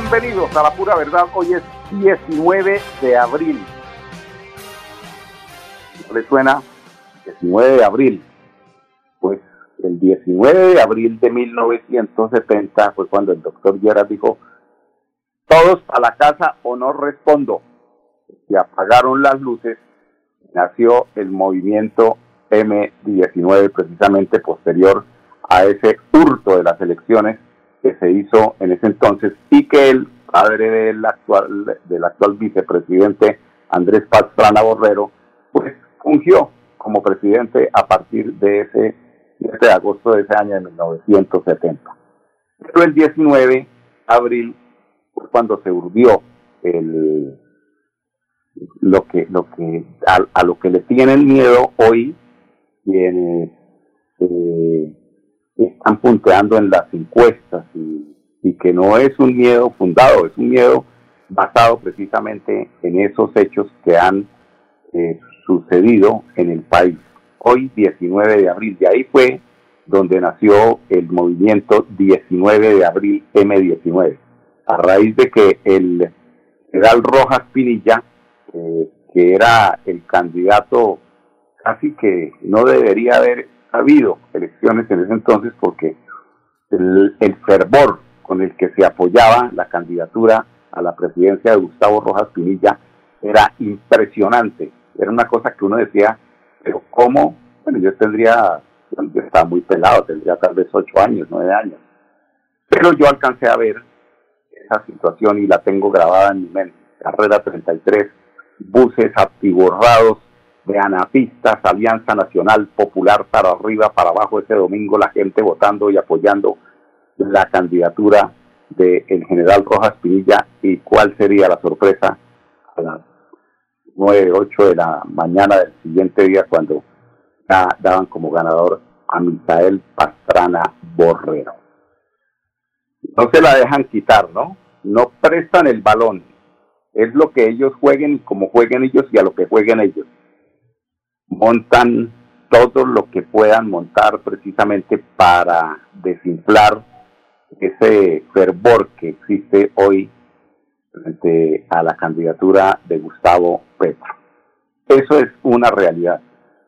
Bienvenidos a la pura verdad. Hoy es 19 de abril. ¿No le suena? 19 de abril. Pues el 19 de abril de 1970 fue cuando el doctor Gerard dijo, todos a la casa o no respondo. Se apagaron las luces, nació el movimiento M19 precisamente posterior a ese hurto de las elecciones que se hizo en ese entonces y que el padre del actual, del actual vicepresidente Andrés Pastrana Borrero, pues fungió como presidente a partir de ese 7 de agosto de ese año de 1970. Pero el 19 de abril fue cuando se urdió el lo que lo que a, lo que le tienen miedo hoy quienes están punteando en las encuestas y, que no es un miedo fundado, es un miedo basado precisamente en esos hechos que han eh, sucedido en el país. Hoy, 19 de abril, de ahí fue donde nació el movimiento 19 de abril M19, a raíz de que el general Rojas Pinilla, eh, que era el candidato casi que no debería haber ha habido elecciones en ese entonces porque el, fervor con el que se apoyaba la candidatura a la presidencia de Gustavo Rojas Pinilla era impresionante. Era una cosa que uno decía, pero ¿cómo? Bueno, yo tendría, yo estaba muy pelado, tendría tal vez ocho años, nueve años. Pero yo alcancé a ver esa situación y la tengo grabada en mi mente. Carrera 33, buses atiborrados de anapistas, Alianza Nacional Popular para arriba, para abajo ese domingo, la gente votando y apoyando la candidatura del general Rojas Pinilla y cuál sería la sorpresa a las 9, 8 de la mañana del siguiente día cuando daban como ganador a Misael Pastrana Borrero. No se la dejan quitar, ¿no? No prestan el balón. Es lo que ellos jueguen como jueguen ellos y a lo que jueguen ellos montan todo lo que puedan montar precisamente para desinflar ese fervor que existe hoy frente a la candidatura de Gustavo Petro. Eso es una realidad.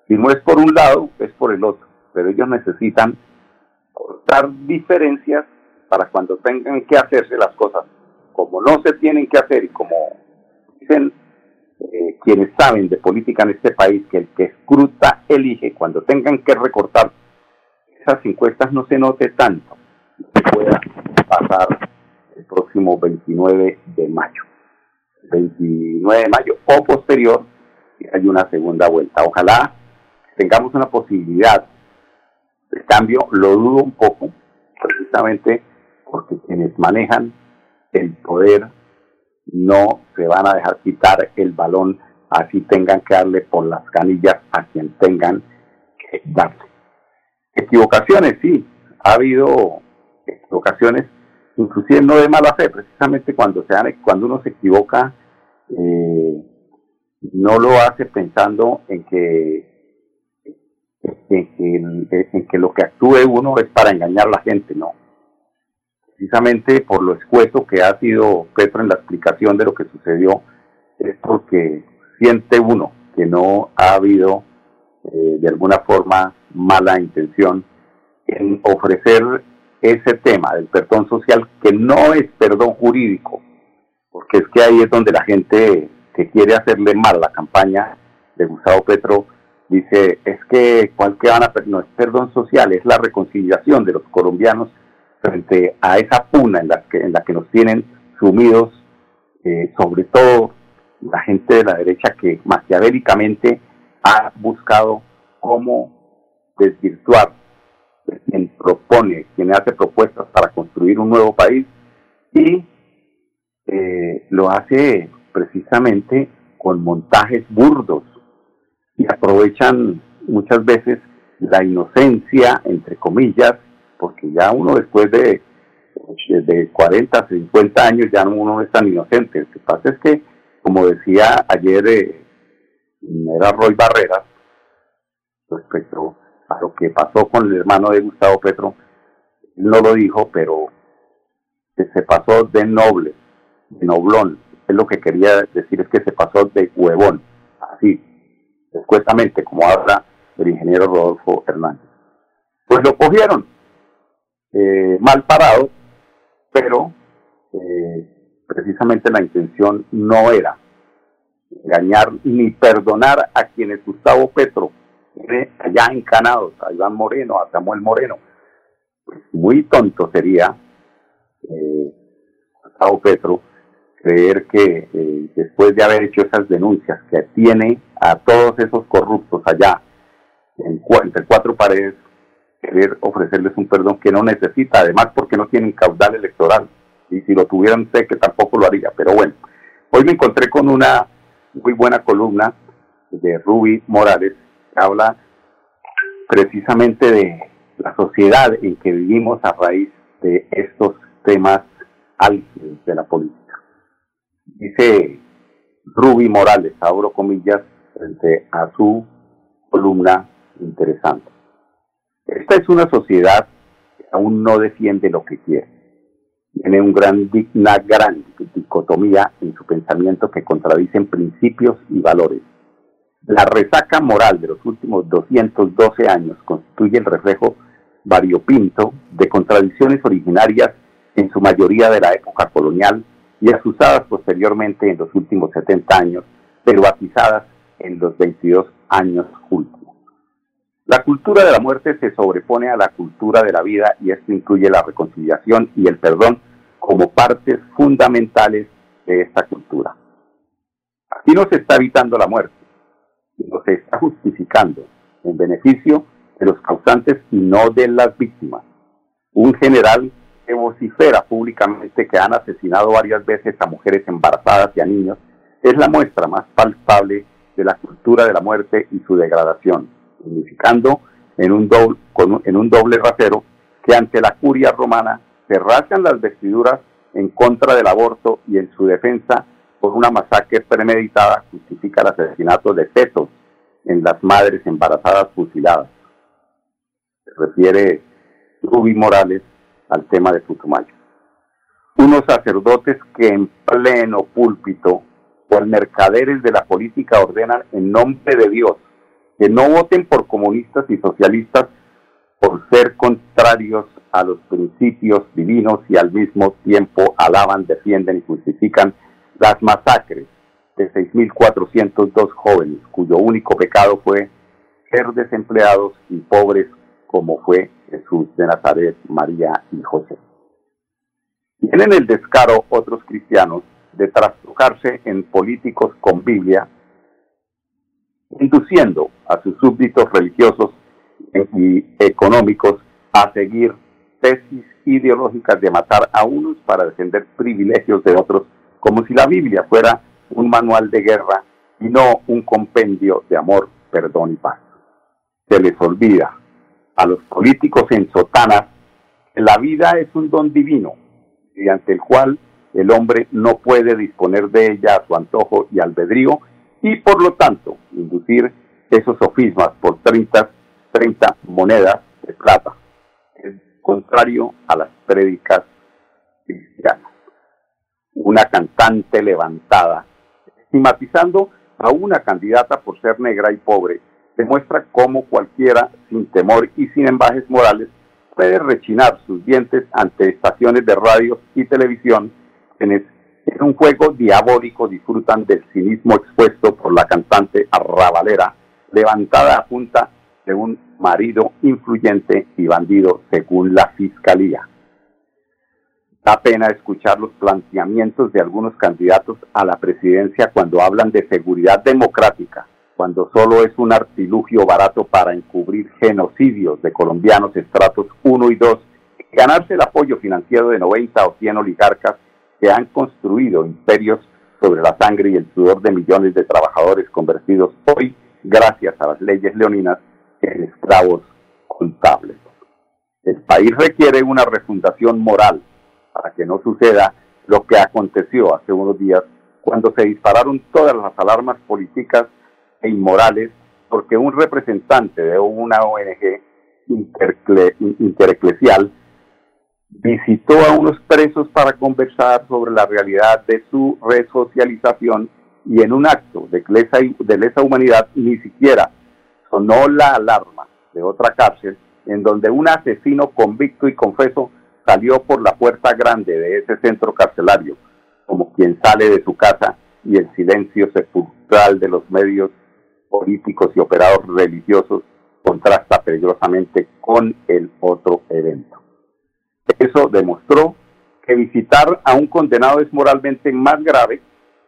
Si no es por un lado, es por el otro. Pero ellos necesitan cortar diferencias para cuando tengan que hacerse las cosas como no se tienen que hacer y como dicen eh, quienes saben de política en este país que el que escruta elige cuando tengan que recortar esas encuestas no se note tanto que pueda pasar el próximo 29 de mayo. 29 de mayo o posterior hay una segunda vuelta. Ojalá tengamos una posibilidad de cambio, lo dudo un poco, precisamente porque quienes manejan el poder no se van a dejar quitar el balón, así tengan que darle por las canillas a quien tengan que darle. Equivocaciones, sí, ha habido equivocaciones, inclusive no de mala fe, precisamente cuando, se cuando uno se equivoca, eh, no lo hace pensando en que, en que lo que actúe uno es para engañar a la gente, no precisamente por lo escueto que ha sido Petro en la explicación de lo que sucedió, es porque siente uno que no ha habido eh, de alguna forma mala intención en ofrecer ese tema del perdón social que no es perdón jurídico, porque es que ahí es donde la gente que quiere hacerle mal a la campaña de Gustavo Petro dice, es que a no es perdón social, es la reconciliación de los colombianos frente a esa puna en la que, en la que nos tienen sumidos, eh, sobre todo la gente de la derecha que maquiavélicamente ha buscado cómo desvirtuar quien propone, quien hace propuestas para construir un nuevo país y eh, lo hace precisamente con montajes burdos y aprovechan muchas veces la inocencia, entre comillas, porque ya uno después de, de 40, 50 años ya uno no es tan inocente. Lo que pasa es que, como decía ayer, eh, era Roy Barreras, respecto a lo que pasó con el hermano de Gustavo Petro, no lo dijo, pero se pasó de noble, de noblón. Es lo que quería decir, es que se pasó de huevón, así, descuestamente, como habla el ingeniero Rodolfo Hernández. Pues lo cogieron eh, mal parado, pero eh, precisamente la intención no era engañar ni perdonar a quienes Gustavo Petro tiene allá encanados, a Iván Moreno, a Samuel Moreno. Pues muy tonto sería eh, Gustavo Petro creer que eh, después de haber hecho esas denuncias que tiene a todos esos corruptos allá en, entre cuatro paredes, querer ofrecerles un perdón que no necesita, además porque no tienen caudal electoral. Y si lo tuvieran, sé que tampoco lo haría. Pero bueno, hoy me encontré con una muy buena columna de Ruby Morales, que habla precisamente de la sociedad en que vivimos a raíz de estos temas álgidos de la política. Dice Ruby Morales, abro comillas, frente a su columna interesante. Esta es una sociedad que aún no defiende lo que quiere. Tiene un gran, una gran dicotomía en su pensamiento que contradicen principios y valores. La resaca moral de los últimos 212 años constituye el reflejo variopinto de contradicciones originarias en su mayoría de la época colonial y asusadas posteriormente en los últimos 70 años, pero atizadas en los 22 años últimos. La cultura de la muerte se sobrepone a la cultura de la vida y esto incluye la reconciliación y el perdón como partes fundamentales de esta cultura. Aquí no se está evitando la muerte, sino se está justificando en beneficio de los causantes y no de las víctimas. Un general que vocifera públicamente que han asesinado varias veces a mujeres embarazadas y a niños es la muestra más palpable de la cultura de la muerte y su degradación significando en un doble, en un doble rasero que ante la curia romana se rasgan las vestiduras en contra del aborto y en su defensa por una masacre premeditada justifica el asesinato de fetos en las madres embarazadas fusiladas. Se refiere Rubí Morales al tema de Putumayo. Unos sacerdotes que en pleno púlpito por mercaderes de la política ordenan en nombre de Dios que no voten por comunistas y socialistas por ser contrarios a los principios divinos y al mismo tiempo alaban, defienden y justifican las masacres de 6.402 jóvenes cuyo único pecado fue ser desempleados y pobres como fue Jesús de Nazaret, María y José. Tienen el descaro otros cristianos de trastocarse en políticos con Biblia induciendo a sus súbditos religiosos y económicos a seguir tesis ideológicas de matar a unos para defender privilegios de otros, como si la Biblia fuera un manual de guerra y no un compendio de amor, perdón y paz. Se les olvida a los políticos en sotanas que la vida es un don divino, mediante el cual el hombre no puede disponer de ella a su antojo y albedrío, y por lo tanto inducir esos sofismas por 30, 30 monedas de plata, es contrario a las prédicas cristianas. Una cantante levantada, estigmatizando a una candidata por ser negra y pobre, demuestra cómo cualquiera, sin temor y sin embajes morales, puede rechinar sus dientes ante estaciones de radio y televisión en en un juego diabólico disfrutan del cinismo expuesto por la cantante arrabalera, levantada a punta de un marido influyente y bandido según la fiscalía. Da pena escuchar los planteamientos de algunos candidatos a la presidencia cuando hablan de seguridad democrática, cuando solo es un artilugio barato para encubrir genocidios de colombianos estratos 1 y 2, ganarse el apoyo financiero de 90 o 100 oligarcas que han construido imperios sobre la sangre y el sudor de millones de trabajadores convertidos hoy, gracias a las leyes leoninas, en esclavos contables. El país requiere una refundación moral para que no suceda lo que aconteció hace unos días cuando se dispararon todas las alarmas políticas e inmorales porque un representante de una ONG intereclesial visitó a unos presos para conversar sobre la realidad de su resocialización y en un acto de lesa, humanidad ni siquiera sonó la alarma de otra cárcel en donde un asesino convicto y confeso salió por la puerta grande de ese centro carcelario, como quien sale de su casa y el silencio sepulcral de los medios políticos y operados religiosos contrasta peligrosamente con el otro evento. Eso demostró que visitar a un condenado es moralmente más grave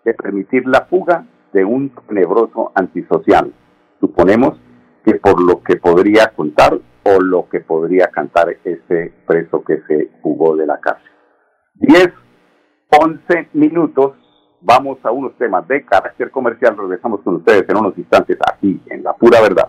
que permitir la fuga de un tenebroso antisocial. Suponemos que por lo que podría contar o lo que podría cantar ese preso que se fugó de la cárcel. 10, 11 minutos, vamos a unos temas de carácter comercial, regresamos con ustedes en unos instantes aquí en La Pura Verdad.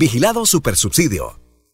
Vigilado Supersubsidio.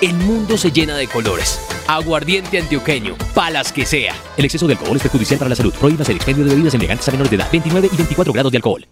el mundo se llena de colores. Aguardiente antioqueño, palas que sea. El exceso de alcohol es perjudicial para la salud. Prohíbas el expendio de bebidas elegantes a menores de edad, 29 y 24 grados de alcohol.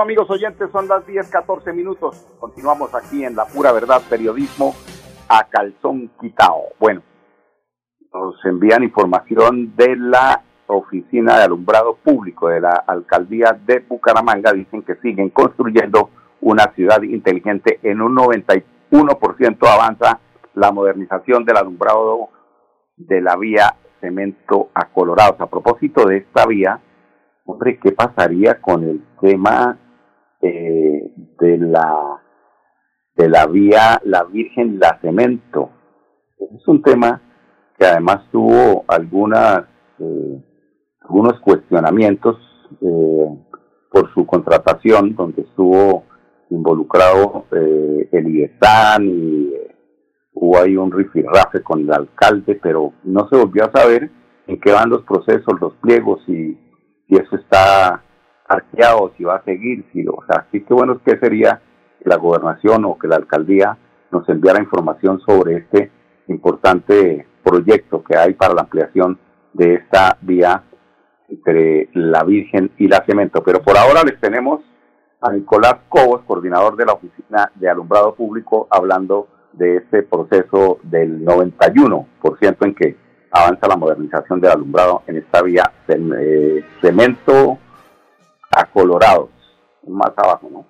Amigos oyentes, son las 10, 14 minutos. Continuamos aquí en La Pura Verdad, periodismo a calzón quitao. Bueno, nos envían información de la Oficina de Alumbrado Público de la Alcaldía de Bucaramanga. Dicen que siguen construyendo una ciudad inteligente. En un 91% avanza la modernización del alumbrado de la vía Cemento a Colorados. A propósito de esta vía, hombre, ¿qué pasaría con el tema eh, de la de la vía La Virgen La Cemento? Es un tema que además tuvo algunas eh, algunos cuestionamientos eh, por su contratación, donde estuvo involucrado eh, el IESAN y eh, hubo ahí un rifirrafe con el alcalde, pero no se volvió a saber en qué van los procesos, los pliegos, y si eso está arqueado, si va a seguir, si, o sea, sí que bueno, ¿qué sería que la gobernación o que la alcaldía nos enviara información sobre este importante proyecto que hay para la ampliación de esta vía entre la Virgen y la Cemento. Pero por ahora les tenemos a Nicolás Cobos, coordinador de la Oficina de Alumbrado Público, hablando de ese proceso del 91% en que avanza la modernización del alumbrado en esta vía eh, cemento a colorados, más abajo, ¿no?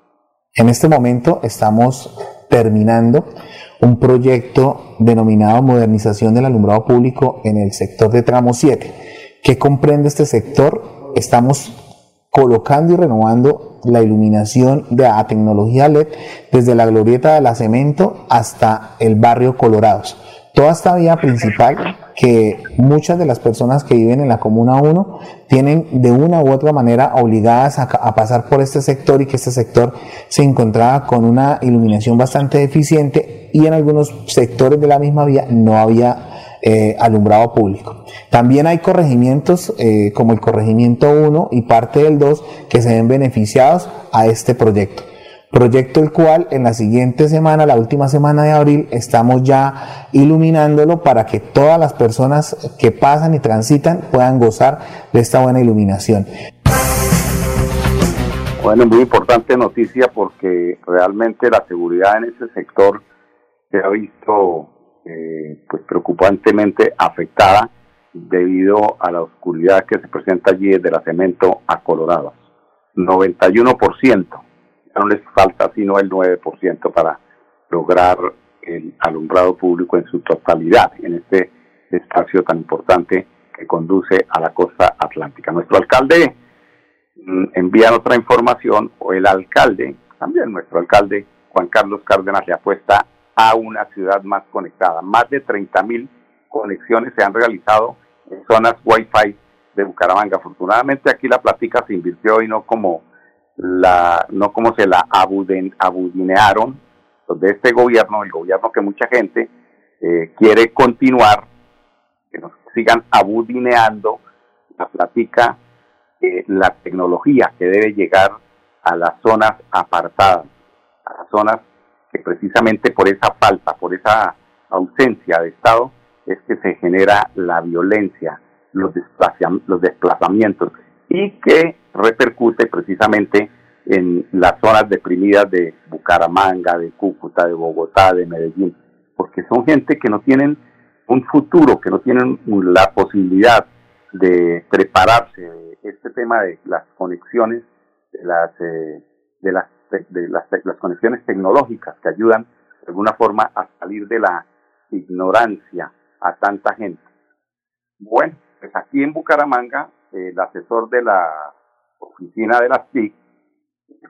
En este momento estamos terminando un proyecto denominado Modernización del Alumbrado Público en el sector de tramo 7. ¿Qué comprende este sector? Estamos colocando y renovando la iluminación de la tecnología LED desde la glorieta de la Cemento hasta el barrio Colorados. Toda esta vía principal que muchas de las personas que viven en la Comuna 1 tienen de una u otra manera obligadas a, pasar por este sector y que este sector se encontraba con una iluminación bastante deficiente y en algunos sectores de la misma vía no había eh, alumbrado público. También hay corregimientos eh, como el corregimiento 1 y parte del 2 que se ven beneficiados a este proyecto proyecto el cual en la siguiente semana, la última semana de abril, estamos ya iluminándolo para que todas las personas que pasan y transitan puedan gozar de esta buena iluminación. Bueno, muy importante noticia porque realmente la seguridad en ese sector se ha visto eh, pues preocupantemente afectada debido a la oscuridad que se presenta allí desde la cemento a Colorado. 91% no les falta sino el 9% para lograr el alumbrado público en su totalidad en este espacio tan importante que conduce a la costa atlántica. Nuestro alcalde mm, envía otra información, o el alcalde, también nuestro alcalde Juan Carlos Cárdenas le apuesta a una ciudad más conectada. Más de 30 mil conexiones se han realizado en zonas Wi-Fi de Bucaramanga. Afortunadamente aquí la plática se invirtió y no como la, no como se la abuden, abudinearon de este gobierno, el gobierno que mucha gente eh, quiere continuar, que nos sigan abudineando la platica, eh, la tecnología que debe llegar a las zonas apartadas, a las zonas que precisamente por esa falta, por esa ausencia de Estado, es que se genera la violencia, los, los desplazamientos y que repercute precisamente en las zonas deprimidas de Bucaramanga, de Cúcuta, de Bogotá, de Medellín, porque son gente que no tienen un futuro, que no tienen la posibilidad de prepararse. Este tema de las conexiones, de las, eh, de las, de las, las conexiones tecnológicas que ayudan de alguna forma a salir de la ignorancia a tanta gente. Bueno, pues aquí en Bucaramanga, el asesor de la oficina de las TIC,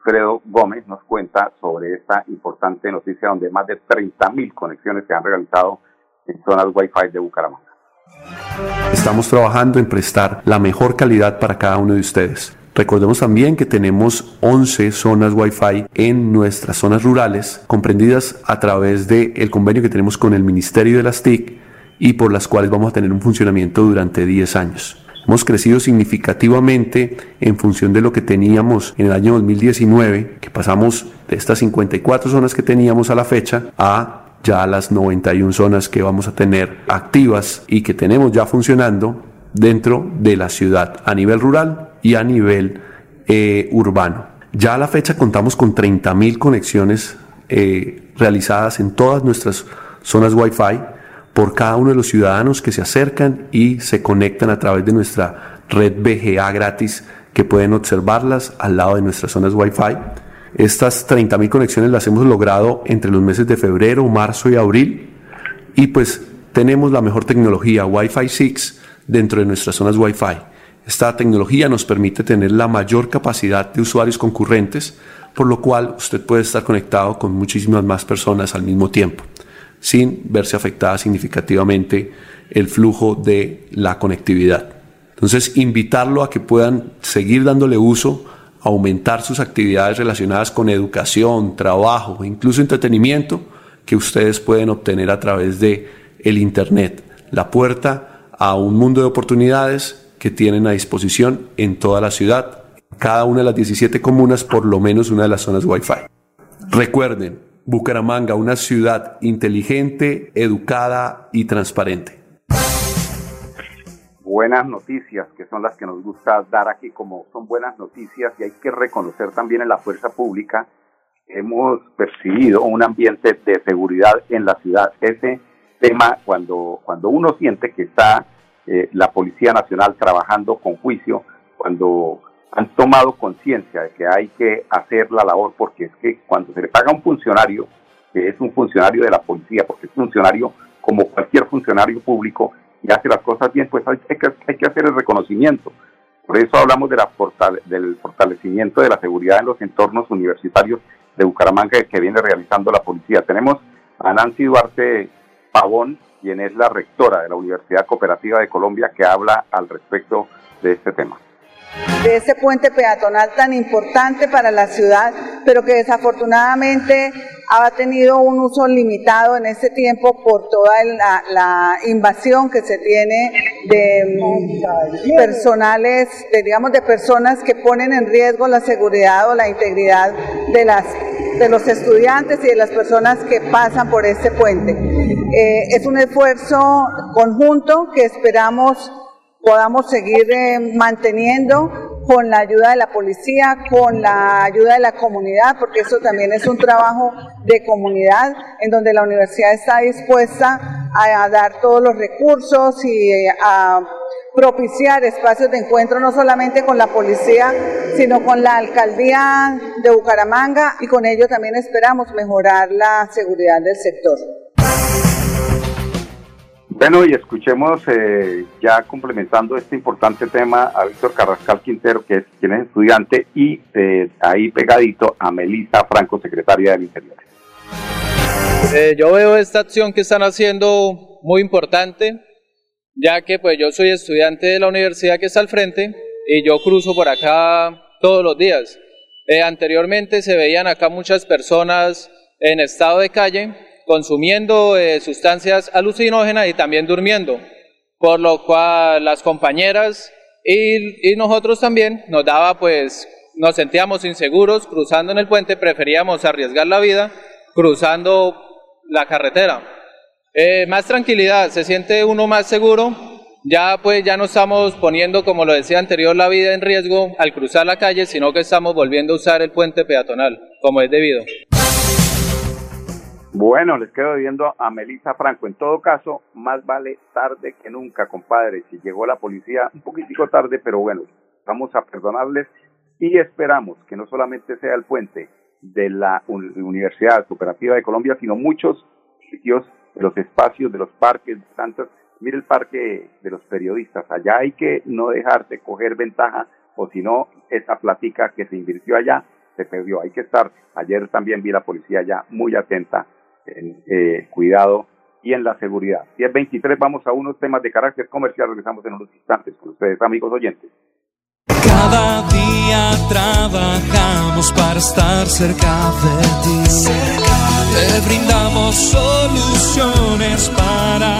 Fredo Gómez, nos cuenta sobre esta importante noticia donde más de 30.000 conexiones se han realizado en zonas Wi-Fi de Bucaramanga. Estamos trabajando en prestar la mejor calidad para cada uno de ustedes. Recordemos también que tenemos 11 zonas Wi-Fi en nuestras zonas rurales, comprendidas a través del convenio que tenemos con el Ministerio de las TIC y por las cuales vamos a tener un funcionamiento durante 10 años. Hemos crecido significativamente en función de lo que teníamos en el año 2019, que pasamos de estas 54 zonas que teníamos a la fecha a ya las 91 zonas que vamos a tener activas y que tenemos ya funcionando dentro de la ciudad a nivel rural y a nivel eh, urbano. Ya a la fecha contamos con 30.000 conexiones eh, realizadas en todas nuestras zonas Wi-Fi por cada uno de los ciudadanos que se acercan y se conectan a través de nuestra red BGA gratis que pueden observarlas al lado de nuestras zonas Wi-Fi. Estas 30.000 conexiones las hemos logrado entre los meses de febrero, marzo y abril y pues tenemos la mejor tecnología Wi-Fi 6 dentro de nuestras zonas Wi-Fi. Esta tecnología nos permite tener la mayor capacidad de usuarios concurrentes, por lo cual usted puede estar conectado con muchísimas más personas al mismo tiempo sin verse afectada significativamente el flujo de la conectividad. Entonces, invitarlo a que puedan seguir dándole uso, aumentar sus actividades relacionadas con educación, trabajo, incluso entretenimiento que ustedes pueden obtener a través de el internet, la puerta a un mundo de oportunidades que tienen a disposición en toda la ciudad, cada una de las 17 comunas, por lo menos una de las zonas Wi-Fi. Recuerden, Bucaramanga, una ciudad inteligente, educada y transparente. buenas noticias, que son las que nos gusta dar aquí como son buenas noticias y hay que reconocer también en la fuerza pública, hemos percibido un ambiente de seguridad en la ciudad. Ese tema, cuando, cuando uno siente que está eh, la Policía Nacional trabajando con juicio, cuando han tomado conciencia de que hay que hacer la labor, porque es que cuando se le paga a un funcionario, que es un funcionario de la policía, porque es funcionario como cualquier funcionario público, y hace las cosas bien, pues hay que, hacer el reconocimiento. Por eso hablamos de la del fortalecimiento de la seguridad en los entornos universitarios de Bucaramanga que viene realizando la policía. Tenemos a Nancy Duarte Pavón, quien es la rectora de la Universidad Cooperativa de Colombia, que habla al respecto de este tema de ese puente peatonal tan importante para la ciudad, pero que desafortunadamente ha tenido un uso limitado en este tiempo por toda la, invasión que se tiene de mm, personales, digamos, de personas que ponen en riesgo la seguridad o la integridad de las de los estudiantes y de las personas que pasan por este puente. Eh, es un esfuerzo conjunto que esperamos podamos seguir eh, manteniendo con la ayuda de la policía, con la ayuda de la comunidad, porque eso también es un trabajo de comunidad en donde la universidad está dispuesta a, dar todos los recursos y eh, a propiciar espacios de encuentro no solamente con la policía, sino con la alcaldía de Bucaramanga y con ello también esperamos mejorar la seguridad del sector. Bueno, y escuchemos eh, ya complementando este importante tema a Víctor Carrascal Quintero, que es quien es estudiante, y eh, ahí pegadito a Melissa Franco, secretaria del Interior. Eh, yo veo esta acción que están haciendo muy importante, ya que pues yo soy estudiante de la universidad que está al frente y yo cruzo por acá todos los días. anteriormente se veían acá muchas personas en estado de calle, consumiendo eh, sustancias alucinógenas y también durmiendo, por lo cual las compañeras y, nosotros también nos daba pues, nos sentíamos inseguros cruzando en el puente, preferíamos arriesgar la vida cruzando la carretera. Eh, más tranquilidad, se siente uno más seguro, ya pues ya no estamos poniendo, como lo decía anterior, la vida en riesgo al cruzar la calle, sino que estamos volviendo a usar el puente peatonal, como es debido. Bueno, les quedo viendo a Melissa Franco. En todo caso, más vale tarde que nunca, compadre. Si llegó la policía un poquitico tarde, pero bueno, vamos a perdonarles y esperamos que no solamente sea el puente de la Universidad Cooperativa de Colombia, sino muchos sitios de los espacios, de los parques, tantas. Mire el parque de los periodistas. Allá hay que no dejar de coger ventaja, o si no, esa platica que se invirtió allá se perdió. Hay que estar. Ayer también vi la policía ya muy atenta en eh, cuidado y en la seguridad. Si es 23, vamos a unos temas de carácter comercial. Regresamos en unos instantes con ustedes, amigos oyentes. Cada día trabajamos para estar cerca de ti. Te brindamos soluciones para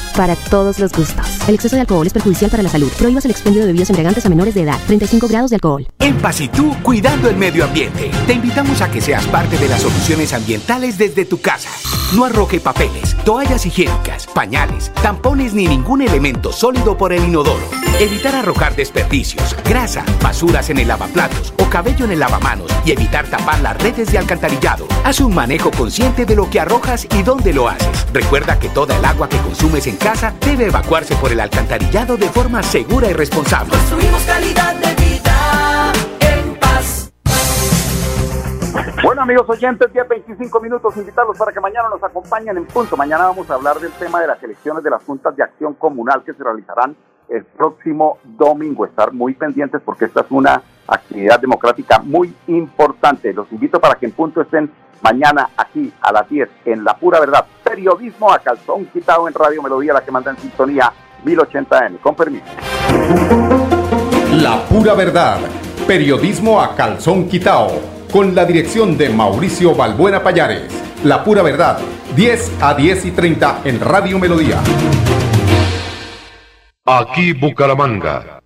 para todos los gustos. El exceso de alcohol es perjudicial para la salud. Prohíbas el expendio de bebidas embriagantes a menores de edad. 35 grados de alcohol. En Pasitú, cuidando el medio ambiente, te invitamos a que seas parte de las soluciones ambientales desde tu casa. No arroje papeles, toallas higiénicas, pañales, tampones ni ningún elemento sólido por el inodoro. Evitar arrojar desperdicios, grasa, basuras en el lavaplatos o cabello en el lavamanos y evitar tapar las redes de alcantarillado. Haz un manejo consciente de lo que arrojas y dónde lo haces. Recuerda que toda el agua que consumes en casa debe evacuarse por el alcantarillado de forma segura y responsable. Construimos calidad de vida en paz. Bueno, amigos oyentes, 10, 25 minutos, invitarlos para que mañana nos acompañen en punto. Mañana vamos a hablar del tema de las elecciones de las juntas de acción comunal que se realizarán el próximo domingo. Estar muy pendientes porque esta es una actividad democrática muy importante. Los invito para que en punto estén mañana aquí a las 10 en La Pura Verdad. Periodismo a calzón quitado en Radio Melodía, la que manda en sintonía 1080M. Con permiso. La Pura Verdad. Periodismo a calzón quitado con la dirección de Mauricio Balbuena Payares. La pura verdad, 10 a 10 y 30 en Radio Melodía. Aquí Bucaramanga.